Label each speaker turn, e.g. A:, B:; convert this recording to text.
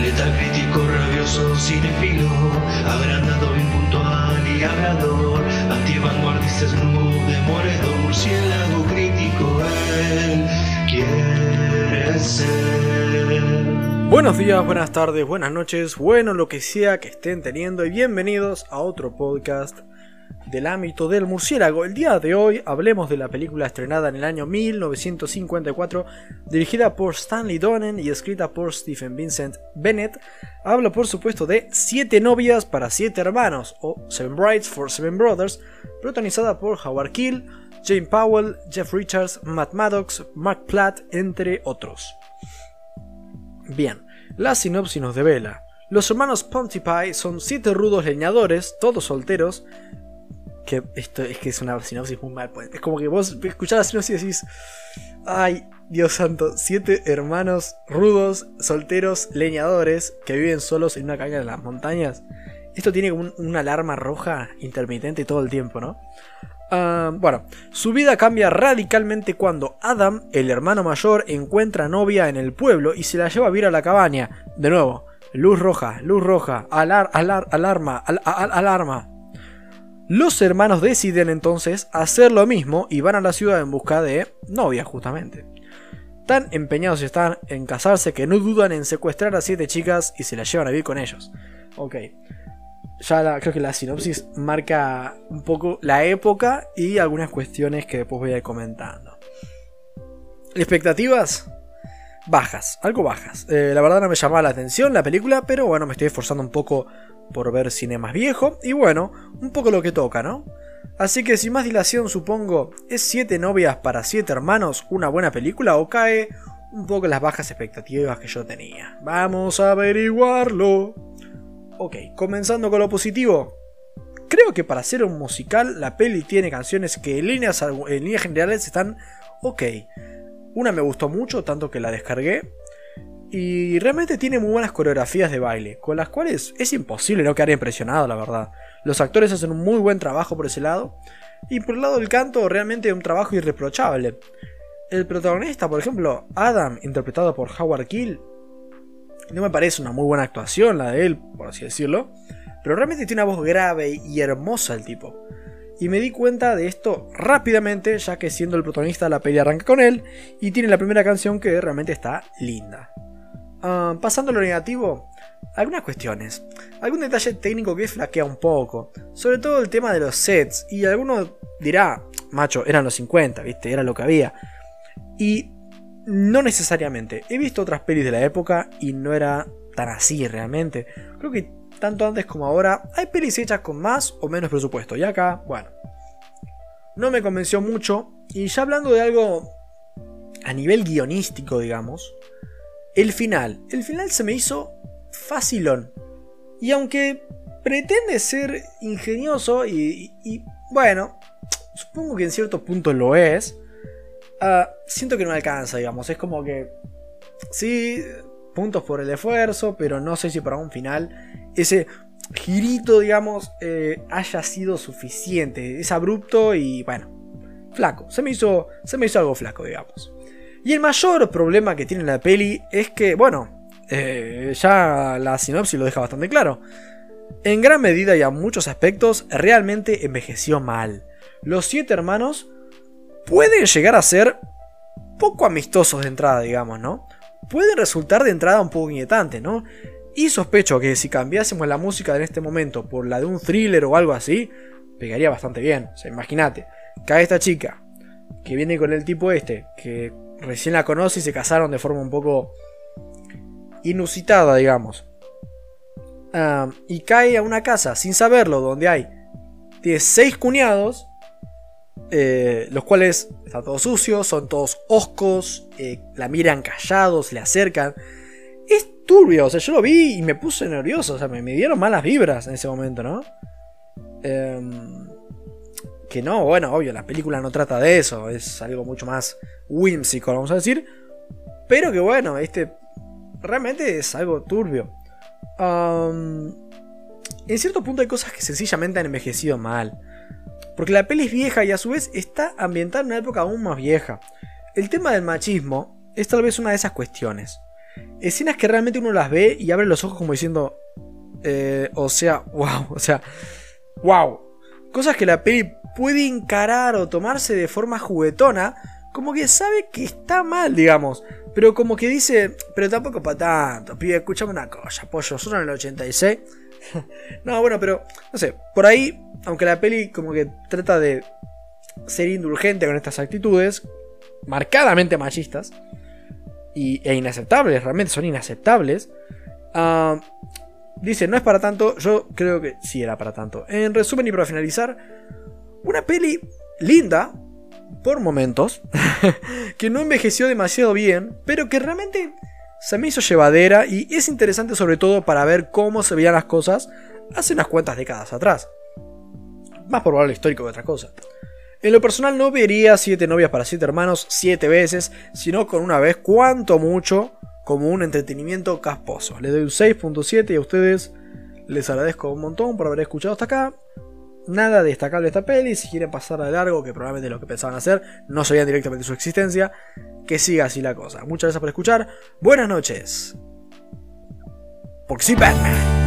A: Letal crítico, rabioso, cinefilo, agrandado, impuntual y hablador, antivanguardista, snoop, demoledor, murciélago crítico, él quiere ser.
B: Buenos días, buenas tardes, buenas noches, bueno lo que sea que estén teniendo y bienvenidos a otro podcast del ámbito del murciélago. El día de hoy hablemos de la película estrenada en el año 1954, dirigida por Stanley Donen y escrita por Stephen Vincent Bennett. Hablo por supuesto de Siete novias para siete hermanos, o Seven Brides for Seven Brothers, protagonizada por Howard Keel, Jane Powell, Jeff Richards, Matt Maddox, Mark Platt, entre otros. Bien, la sinopsis nos devela. Los hermanos Pontypie son siete rudos leñadores, todos solteros, que esto es que es una sinopsis muy mal. pues. Es como que vos escuchás la sinopsis y decís, ay, Dios santo, siete hermanos rudos, solteros, leñadores, que viven solos en una caña en las montañas. Esto tiene como un- una alarma roja intermitente todo el tiempo, ¿no? Ah, bueno, su vida cambia radicalmente cuando Adam, el hermano mayor, encuentra novia en el pueblo y se la lleva a vivir a la cabaña. De nuevo, luz roja, luz roja, alar, alar, alarma, al- al- alarma. Los hermanos deciden entonces hacer lo mismo y van a la ciudad en busca de novia, justamente. Tan empeñados están en casarse que no dudan en secuestrar a siete chicas y se las llevan a vivir con ellos. Ok. Ya creo que la sinopsis marca un poco la época y algunas cuestiones que después voy a ir comentando. ¿Expectativas? Bajas, algo bajas. Eh, la verdad no me llamaba la atención la película, pero bueno, me estoy esforzando un poco por ver cine más viejo. Y bueno, un poco lo que toca, ¿no? Así que sin más dilación supongo, ¿es siete novias para siete hermanos una buena película o cae un poco las bajas expectativas que yo tenía? Vamos a averiguarlo. Ok, comenzando con lo positivo. Creo que para ser un musical la peli tiene canciones que en líneas, en líneas generales están ok. Una me gustó mucho, tanto que la descargué. Y realmente tiene muy buenas coreografías de baile, con las cuales es imposible no quedar impresionado, la verdad. Los actores hacen un muy buen trabajo por ese lado. Y por el lado del canto, realmente un trabajo irreprochable. El protagonista, por ejemplo, Adam, interpretado por Howard Keel, no me parece una muy buena actuación la de él, por así decirlo. Pero realmente tiene una voz grave y hermosa el tipo. Y me di cuenta de esto rápidamente, ya que siendo el protagonista la peli arranca con él y tiene la primera canción que realmente está linda. Ah, pasando a lo negativo, algunas cuestiones. Algún detalle técnico que flaquea un poco. Sobre todo el tema de los sets. Y alguno dirá, macho, eran los 50, ¿viste? Era lo que había. Y no necesariamente. He visto otras pelis de la época y no era tan así realmente. Creo que tanto antes como ahora hay pelis hechas con más o menos presupuesto. Y acá, bueno, no me convenció mucho. Y ya hablando de algo a nivel guionístico, digamos, el final. El final se me hizo facilón. Y aunque pretende ser ingenioso y, bueno, supongo que en cierto punto lo es, ah, siento que no alcanza, digamos. Es como que, sí, puntos por el esfuerzo, pero no sé si para un final ese girito, digamos, eh, haya sido suficiente. Es abrupto y, bueno, flaco. Se me hizo, se me hizo algo flaco, digamos. Y el mayor problema que tiene la peli es que, bueno, eh, ya la sinopsis lo deja bastante claro. En gran medida y a muchos aspectos, realmente envejeció mal. Los siete hermanos pueden llegar a ser poco amistosos de entrada, digamos, ¿no? Pueden resultar de entrada un poco inquietantes, ¿no? Y sospecho que si cambiásemos la música en este momento por la de un thriller o algo así, pegaría bastante bien. O sea, imagínate, cae esta chica que viene con el tipo este, que recién la conoce y se casaron de forma un poco inusitada, digamos. Ah, y cae a una casa sin saberlo, donde hay tiene seis cuñados, eh, los cuales están todos sucios, son todos oscos, eh, la miran callados, le acercan. Es turbio, o sea, yo lo vi y me puse nervioso, o sea, me, me dieron malas vibras en ese momento, ¿no? Em, que no, bueno, obvio, la película no trata de eso, es algo mucho más whimsical, vamos a decir. Pero que bueno, este realmente es algo turbio. En cierto punto hay cosas que sencillamente han envejecido mal. Porque la peli es vieja y a su vez está ambientada en una época aún más vieja. El tema del machismo es tal vez una de esas cuestiones. escenas que realmente uno las ve y abre los ojos como diciendo, eh, o sea, wow, o sea, wow. Cosas que la peli puede encarar o tomarse de forma juguetona, como que sabe que está mal, digamos. Pero como que dice, pero tampoco para tanto, pibe, escúchame una cosa, pollo, son en el 86. no, bueno, pero, no sé, por ahí, aunque la peli como que trata de ser indulgente con estas actitudes, marcadamente machistas, y, e inaceptables, realmente son inaceptables, uh, dice, no es para tanto, yo creo que sí era para tanto. En resumen y para finalizar, una peli linda, por momentos, que no envejeció demasiado bien, pero que realmente se me hizo llevadera y es interesante sobre todo para ver cómo se veían las cosas hace unas cuantas décadas atrás. Más valor histórico que otra cosa. En lo personal no vería siete novias para siete hermanos siete veces, sino con una vez, cuanto mucho, como un entretenimiento casposo. Le doy un 6.7 y a ustedes les agradezco un montón por haber escuchado hasta acá. Nada destacable de esta peli, si quieren pasar de largo, que probablemente lo que pensaban hacer, no sabían directamente su existencia, que siga así la cosa. Muchas gracias por escuchar, buenas noches. Porque.